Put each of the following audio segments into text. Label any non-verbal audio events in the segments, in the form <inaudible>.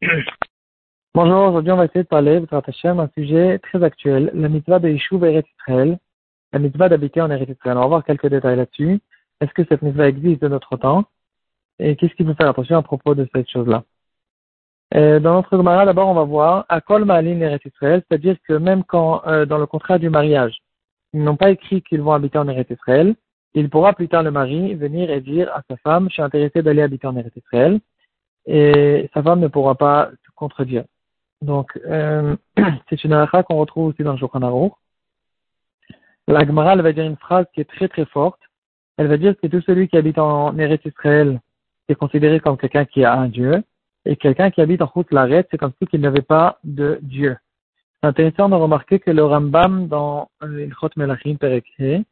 <coughs> Bonjour, aujourd'hui on va essayer de parler, un sujet très actuel, la mitzvah de Yishuv Eretz Israël, la mitzvah d'habiter en Eretz Israël. On va voir quelques détails là-dessus. Est-ce que cette mitzvah existe de notre temps? Et qu'est-ce qu'il faut faire attention à propos de cette chose-là? Euh, Dans notre Gemara, d'abord on va voir à Kol Ma'alin Eretz Israël, c'est-à-dire que même quand euh, dans le contrat du mariage, ils n'ont pas écrit qu'ils vont habiter en Eretz Israël, il pourra plus tard le mari venir et dire à sa femme, je suis intéressé d'aller habiter en Eretz Israël et sa femme ne pourra pas contredire. Donc, euh, <clears throat> c'est une halakha qu'on retrouve aussi dans le Shulchan Aruch. La Gemara, elle va dire une phrase qui est très très forte. Elle va dire que tout celui qui habite en Eretz Israël est considéré comme quelqu'un qui a un Dieu, et quelqu'un qui habite en route l'arrête, c'est comme si qu'il n'avait pas de Dieu. C'est intéressant de remarquer que le Rambam dans Ilchot Melachim Perekhe,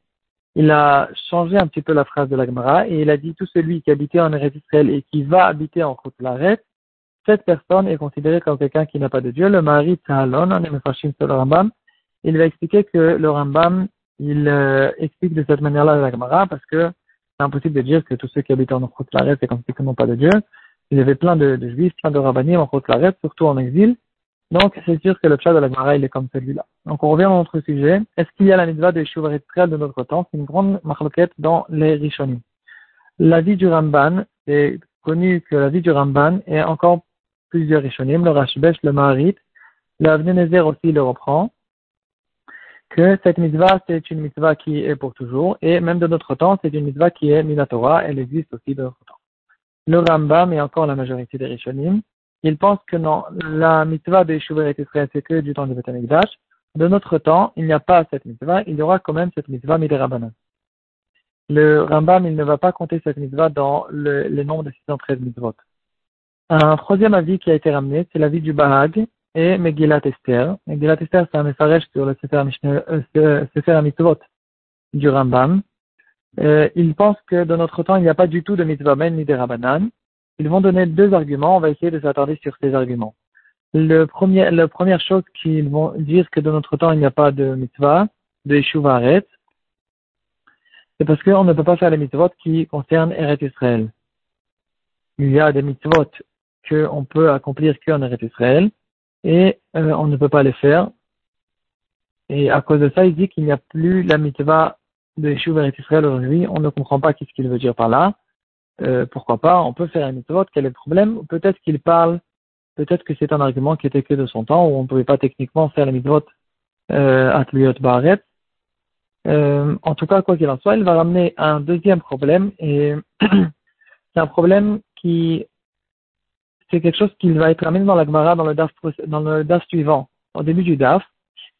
il a changé un petit peu la phrase de la Gemara et il a dit tout celui qui habitait en Eretz Israël et qui va habiter en Laret, cette personne est considérée comme quelqu'un qui n'a pas de Dieu. Le mari Tzahalon, on est sur le Rambam, il va expliquer que le Rambam, il euh, explique de cette manière-là la Gemara parce que c'est impossible de dire que tous ceux qui habitent en Laret, c'est comme n'ont pas de Dieu. Il y avait plein de, juifs, plein de rabbinim en Laret, surtout en exil. Donc, c'est sûr que le chat de la Gemara, est comme celui-là. Donc, on revient à notre sujet. Est-ce qu'il y a la mitzvah de Shuv de notre temps? C'est une grande marloquette dans les Rishonim. La vie du Ramban, c'est connu que la vie du Ramban est encore plusieurs Rishonim, le Rashbesh, le Maharit, le aussi le reprend, que cette mitzvah, c'est une mitzvah qui est pour toujours, et même de notre temps, c'est une mitzvah qui est minatora, elle existe aussi de notre temps. Le Rambam et encore la majorité des Rishonim, ils pensent que non, la mitzvah de Yeshuva Israël, c'est que du temps du Betamikdash. De notre temps, il n'y a pas cette mitzvah, il y aura quand même cette mitzvah Miderabanan. Le Rambam, il ne va pas compter cette mitzvah dans le, le nombre de 613 mitzvot. Un troisième avis qui a été ramené, c'est l'avis du Bahag et Megillat Esther. Megillat Esther, c'est un message sur le Sefer, euh, Sefer Mitzvot du Rambam. Euh, il pense que dans notre temps, il n'y a pas du tout de mitzvah men ni de Rabbanan. Ils vont donner deux arguments. On va essayer de s'attarder sur ces arguments. Le premier, la première chose qu'ils vont dire que de notre temps, il n'y a pas de mitzvah, de Yeshuva c'est parce qu'on ne peut pas faire les mitzvot qui concernent Eret Israël. Il y a des mitzvot qu'on peut accomplir qu'en Eret Israël et euh, on ne peut pas les faire. Et à cause de ça, il dit qu'il n'y a plus la mitzvah de Yeshuva Israël aujourd'hui. On ne comprend pas qu'est-ce qu'il veut dire par là. Euh, pourquoi pas, on peut faire un mitzvot, quel est le problème Peut-être qu'il parle, peut-être que c'est un argument qui était que de son temps, où on ne pouvait pas techniquement faire le mitzvot euh, à Baret. Euh, en tout cas, quoi qu'il en soit, il va ramener un deuxième problème, et <clears throat> c'est un problème qui, c'est quelque chose qui va être ramené dans la Gemara, dans le DAF, dans le DAF suivant, au début du DAF.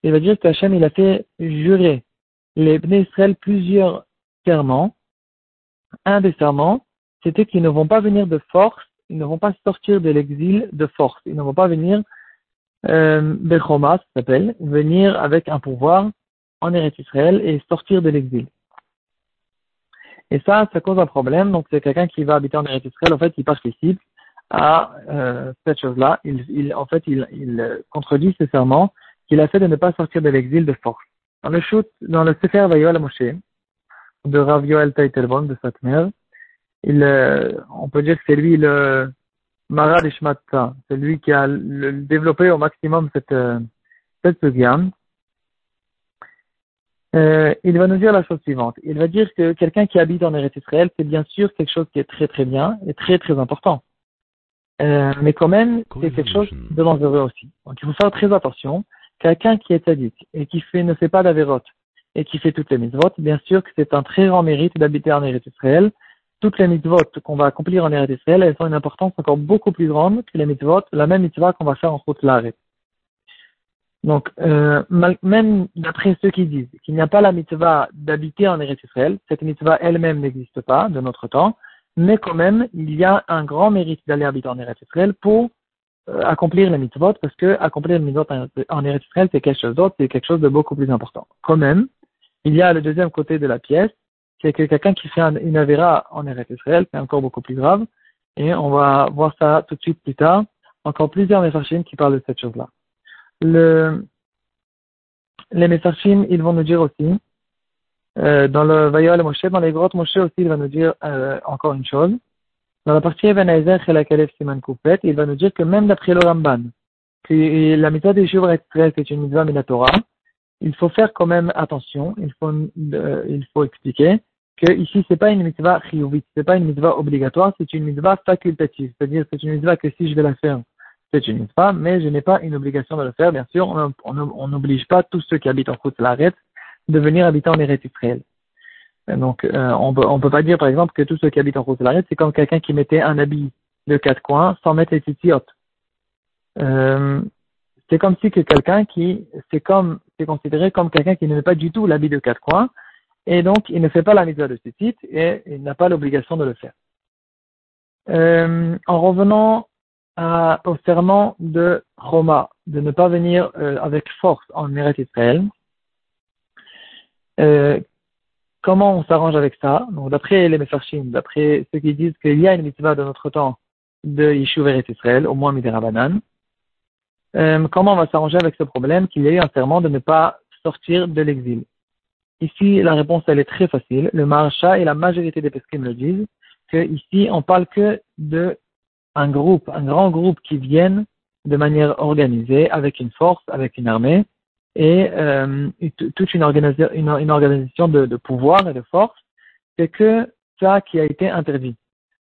Il va dire que Hachem, il a fait jurer les Bnei Israël plusieurs serments. Un des serments, c'était qu'ils ne vont pas venir de force, ils ne vont pas sortir de l'exil de force, ils ne vont pas venir, euh, ça s'appelle, venir avec un pouvoir en Eretz Israël et sortir de l'exil. Et ça, ça cause un problème. Donc, c'est quelqu'un qui va habiter en Eretz Israël, en fait, il participe à euh, cette chose-là. Il, il, en fait, il, il contredit ce serment qu'il a fait de ne pas sortir de l'exil de force. Dans le shoot, dans le Sefer Vayoel Moshe, de Rav Yoel Taitelbon de Satmer, il, on peut dire que c'est lui le Marad Ishmatta, c'est lui qui a développé au maximum cette, euh, cette gamme. Euh, il va nous dire la chose suivante. Il va dire que quelqu'un qui habite en Eretz Israël, c'est bien sûr quelque chose qui est très très bien et très très important. Euh, mais quand même, c'est quelque chose de dangereux aussi. Donc il faut faire très attention. Quelqu'un qui est sadique et qui fait, ne fait pas d'avérote et qui fait toutes les mitzvot, bien sûr que c'est un très grand mérite d'habiter en Eretz Israël toutes les mitzvot qu'on va accomplir en Eretz Israël, elles ont une importance encore beaucoup plus grande que les mitzvot, la même mitzvah qu'on va faire en route l'arrêt. Donc, euh, même d'après ceux qui disent qu'il n'y a pas la mitzvah d'habiter en Eretz Israël, cette mitzvah elle-même n'existe pas de notre temps, mais quand même, il y a un grand mérite d'aller habiter en Eretz Israël pour euh, accomplir les mitzvot, parce que accomplir les mitzvot en Eretz Israël, c'est quelque chose d'autre, c'est quelque chose de beaucoup plus important. Quand même, il y a le deuxième côté de la pièce, c'est que quelqu'un qui fait une avéra en Eretz Israël, c'est encore beaucoup plus grave. Et on va voir ça tout de suite plus tard. Encore plusieurs Mefarshim qui parlent de cette chose-là. Le, les Mefarshim, ils vont nous dire aussi, euh, dans le Vayol Moshe, dans les grottes Moshe aussi, il va nous dire euh, encore une chose. Dans la partie Eben Ezer Chelakalev Siman Koupet, il va nous dire que même d'après le Ramban, que la mitzvah des Yishuv est une mitzvah minatora, il faut faire quand même attention, il faut, euh, il faut expliquer que ici c'est pas une mitzvah chiyuvit, c'est pas une mitzvah obligatoire, c'est une mitzvah facultative, c'est-à-dire c'est une mitzvah que si je vais la faire, c'est une mitzvah, mais je n'ai pas une obligation de le faire. Bien sûr, on n'oblige pas tous ceux qui habitent en route l'arrêt de venir habiter en Eretz Israël. Donc, euh, on peut, peut pas dire, par exemple, que tous ceux qui habitent en route l'arrêt, c'est comme quelqu'un qui mettait un habit de quatre coins sans mettre les titiotes. Euh, c'est comme si que quelqu'un qui, c'est comme, c'est considéré comme quelqu'un qui ne met pas du tout l'habit de quatre coins, et donc il ne fait pas la mitzvah de ce titre et il n'a pas l'obligation de le faire. Euh, en revenant à, au serment de Roma, de ne pas venir euh, avec force en Meret Israël, euh, comment on s'arrange avec ça? Donc d'après les Mefarshim, d'après ceux qui disent qu'il y a une mitzvah de notre temps de Yishuv Eretz Israël, au moins Midirabanan, euh, comment on va s'arranger avec ce problème qu'il y a eu un serment de ne pas sortir de l'exil? Ici, la réponse, elle est très facile. Le Maharsha et la majorité des Peskim le disent, que ici, on parle que de un groupe, un grand groupe qui viennent de manière organisée, avec une force, avec une armée, et euh, toute une, organisation de, de, pouvoir et de force, c'est que ça qui a été interdit.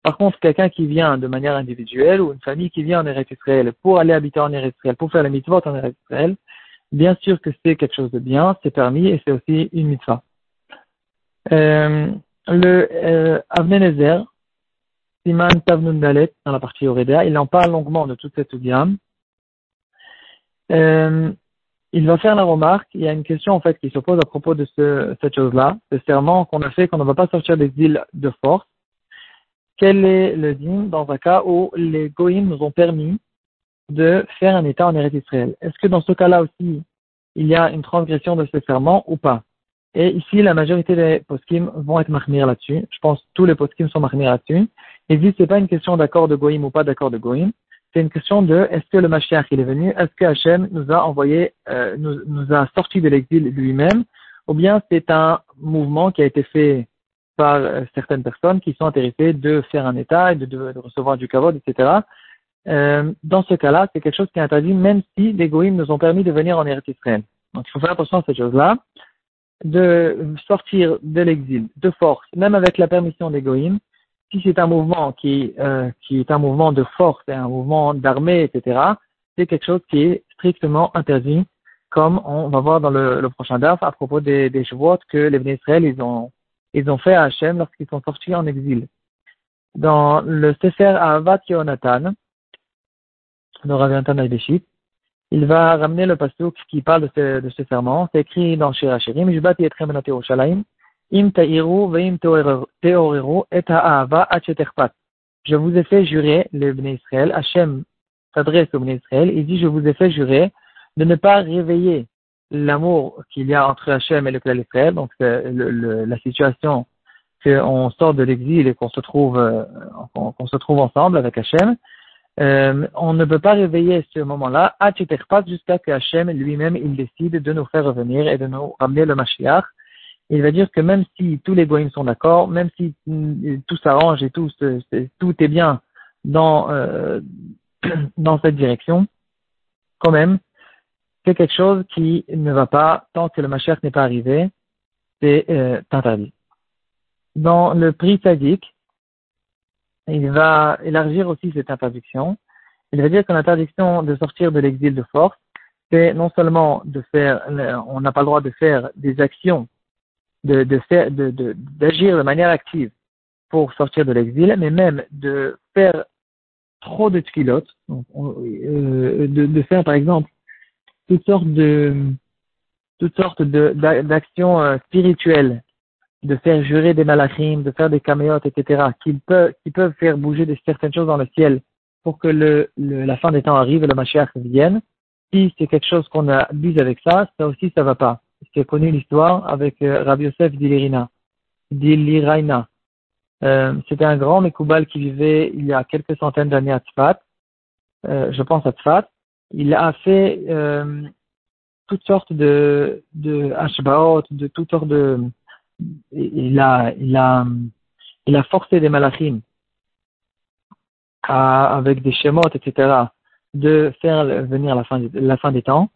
Par contre, quelqu'un qui vient de manière individuelle ou une famille qui vient en Eretz Israël pour aller habiter en Eretz Israël, pour faire la mitzvot en Eretz Israël, bien sûr que c'est quelque chose de bien, c'est permis et c'est aussi une mitzvah. Euh, le euh, Avnenezer, Siman Tavnun Dalet, dans la partie Oredea, il en parle longuement de toute cette gamme. Euh, il va faire la remarque, il y a une question en fait qui se pose à propos de ce, cette chose-là, ce serment qu'on a fait qu'on ne va pas sortir des îles de force, quel est le din dans un cas où les goïms nous ont permis de faire un État en Eretz Israël Est-ce que dans ce cas-là aussi, il y a une transgression de ce serment ou pas? Et ici, la majorité des poskim vont être mahmir là-dessus. Je pense que tous les poskim sont mahmir là-dessus. Ils disent que c'est pas une question d'accord de goïm ou pas d'accord de goïm. C'est une question de est-ce que le Mashiach il est venu, est-ce que Hachem nous a envoyé, euh, nous, a sorti de l'exil lui-même, ou bien c'est un mouvement qui a été fait par euh, certaines personnes qui sont intéressées de faire un État et de, recevoir du kavod, etc. Euh, dans ce cas-là, c'est quelque chose qui est interdit, même si les goïms nous ont permis de venir en Eretz Israël. Donc il faut faire attention à cette chose-là, de sortir de l'exil de force, même avec la permission des goïms. Si c'est un mouvement qui, euh, qui est un mouvement de force et un mouvement d'armée, etc., c'est quelque chose qui est strictement interdit, comme on va voir dans le, le prochain DAF à propos des, des que les Béné Israël ils ont ils ont fait à Hachem lorsqu'ils sont sortis en exil. Dans le Sefer Ahavat Yonatan, il va ramener le pasuk qui parle de ce, serment. C'est écrit dans Shir Hashirim, Jbati benat Yerushalayim, im ta'iru ve'im teoreru et ha'ava acheterpat. Je vous ai fait jurer, le Bnei Israël, Hachem s'adresse au Bnei Israël, il dit, je vous ai fait jurer de ne pas réveiller l'amour qu'il y a entre Hachem et le clan Israël, donc le, la situation qu'on sort de l'exil et qu'on se trouve euh, se trouve ensemble avec Hachem, euh, on ne peut pas réveiller ce moment-là à jusqu'à que Hachem lui-même il décide de nous faire revenir et de nous ramener le Mashiach. Il va dire que même si tous les goïms sont d'accord, même si mm, tout s'arrange et tout, tout est bien dans, euh, <clears throat> dans cette direction, quand même, c'est quelque chose qui ne va pas tant que le Mashiach n'est pas arrivé, c'est euh, interdit. Dans le prix sadique, il va élargir aussi cette interdiction. Il va dire que l'interdiction de sortir de l'exil de force, c'est non seulement de faire, on n'a pas le droit de faire des actions, de, de faire, de, d'agir de, manière active pour sortir de l'exil, mais même de faire trop de tkilotes, euh, de, de faire par exemple toutes sortes de toutes sortes d'actions euh, spirituelles, de faire jurer des malachim, de faire des caméotes, etc., qui peuvent, qui peuvent faire bouger certaines choses dans le ciel pour que la fin des temps arrive et le Mashiach vienne. Si c'est quelque chose qu'on abuse avec ça, ça aussi ça va pas. C'est connu l'histoire avec euh, Rabbi Yosef d'Ilirina. Euh, C'était un grand Mekoubal qui vivait il y a quelques centaines d'années à Tzfat, euh, je pense à Tzfat, il a fait toutes sortes de de hashbaot, de toutes sortes de il a il a il a forcé des malachim avec des schémas, etc., de faire venir la fin, la fin des temps.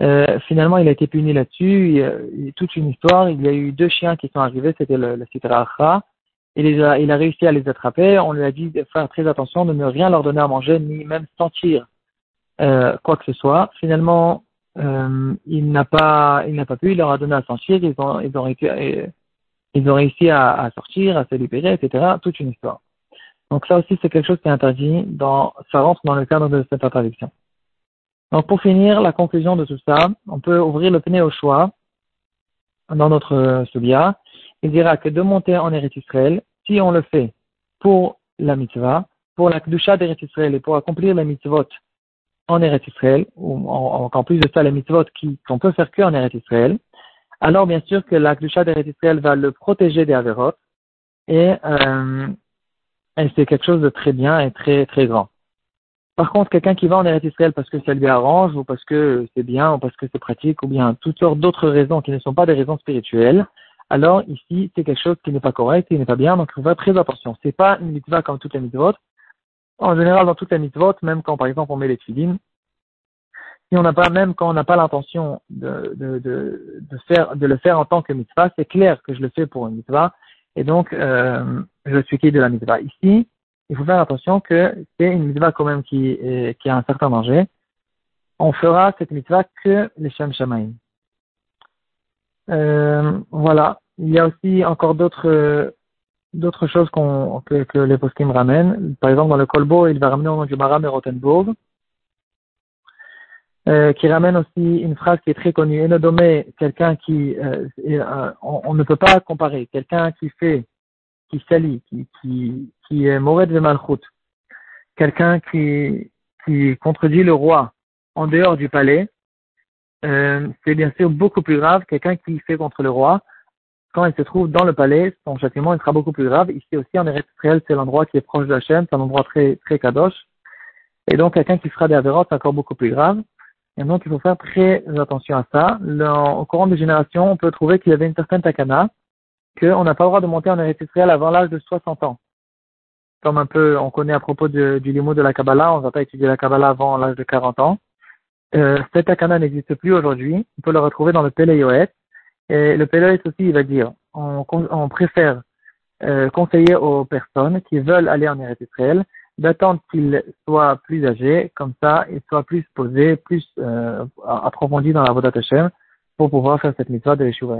Euh, finalement, il a été puni là-dessus. A toute une histoire. Il y a eu deux chiens qui sont arrivés. C'était le, le Sitra Il, il a réussi à les attraper. On lui a dit de faire très attention, de ne rien leur donner à manger, ni même sentir euh, quoi que ce soit. Finalement, euh, il n'a pas, il n'a pas pu. Il leur a donné à sentir. Ils ont, ils ont réussi, ils ont réussi à, sortir, à se libérer, etc. Toute une histoire. Donc ça aussi, c'est quelque chose qui est interdit. Ça rentre dans le cadre de cette interdiction. Donc pour finir, la conclusion de tout ça, on peut ouvrir le pneu au choix dans notre subia. Il dira que de monter en Eretz Israël, si on le fait pour la mitzvah, pour la kdusha d'Eretz Israël et pour accomplir la mitzvot en Eretz Israël, ou en, plus de ça, les mitzvot qu'on peut faire que en Eretz Israël, alors bien sûr que la kdusha d'Eretz Israël va le protéger des avérotes et, euh, et c'est quelque chose de très bien et très très grand. Par contre, quelqu'un qui va en Eretz Israël parce que ça lui arrange, ou parce que c'est bien, ou parce que c'est pratique, ou bien toutes sortes d'autres raisons qui ne sont pas des raisons spirituelles, alors ici, c'est quelque chose qui n'est pas correct, qui n'est pas bien, donc il faut faire très attention. C'est pas une mitzvah comme toutes les mitzvot. En général, dans toutes les mitzvot, même quand, par exemple, on met les tefillin, si on n'a pas, même quand on n'a pas l'intention de, de, de, de, faire, de le faire en tant que mitzvah, c'est clair que je le fais pour une mitzvah, et donc, euh, je suis qui de la mitzvah. Ici, il faut faire attention que c'est une mitzvah quand même qui, qui a un certain danger. On fera cette mitzvah que les Shem Shamaim. Euh, voilà. Il y a aussi encore d'autres d'autres choses qu'on que, que les poskim ramènent. Par exemple, dans le Kolbo, il va ramener au nom du Maram et Rothenburg, euh, qui ramène aussi une phrase qui est très connue. Enodomé, quelqu'un qui, euh, euh, on, on, ne peut pas comparer. Quelqu'un qui fait qui salit, qui, qui, qui est mauvais de malchut, quelqu'un qui, qui contredit le roi en dehors du palais, euh, c'est bien sûr beaucoup plus grave. Quelqu'un qui fait contre le roi, quand il se trouve dans le palais, son châtiment il sera beaucoup plus grave. Ici aussi en Eretz c'est l'endroit qui est proche de la chaîne, c'est un endroit très très kadosh. Et donc quelqu'un qui fera des c'est encore beaucoup plus grave. Et donc il faut faire très attention à ça. au courant des générations, on peut trouver qu'il y avait une certaine takana qu'on n'a pas le droit de monter en Eretz avant l'âge de 60 ans. Comme un peu, on connaît à propos du limo de la Kabbalah, on ne va pas étudier la Kabbalah avant l'âge de 40 ans. Euh, cet akana n'existe plus aujourd'hui. On peut le retrouver dans le Yoet. Et le Yoet aussi, il va dire, on, on préfère euh, conseiller aux personnes qui veulent aller en Eretz Israël d'attendre qu'ils soient plus âgés, comme ça, ils soient plus posés, plus euh, approfondis dans la Vodat Hashem, pour pouvoir faire cette mitzvah de Yeshua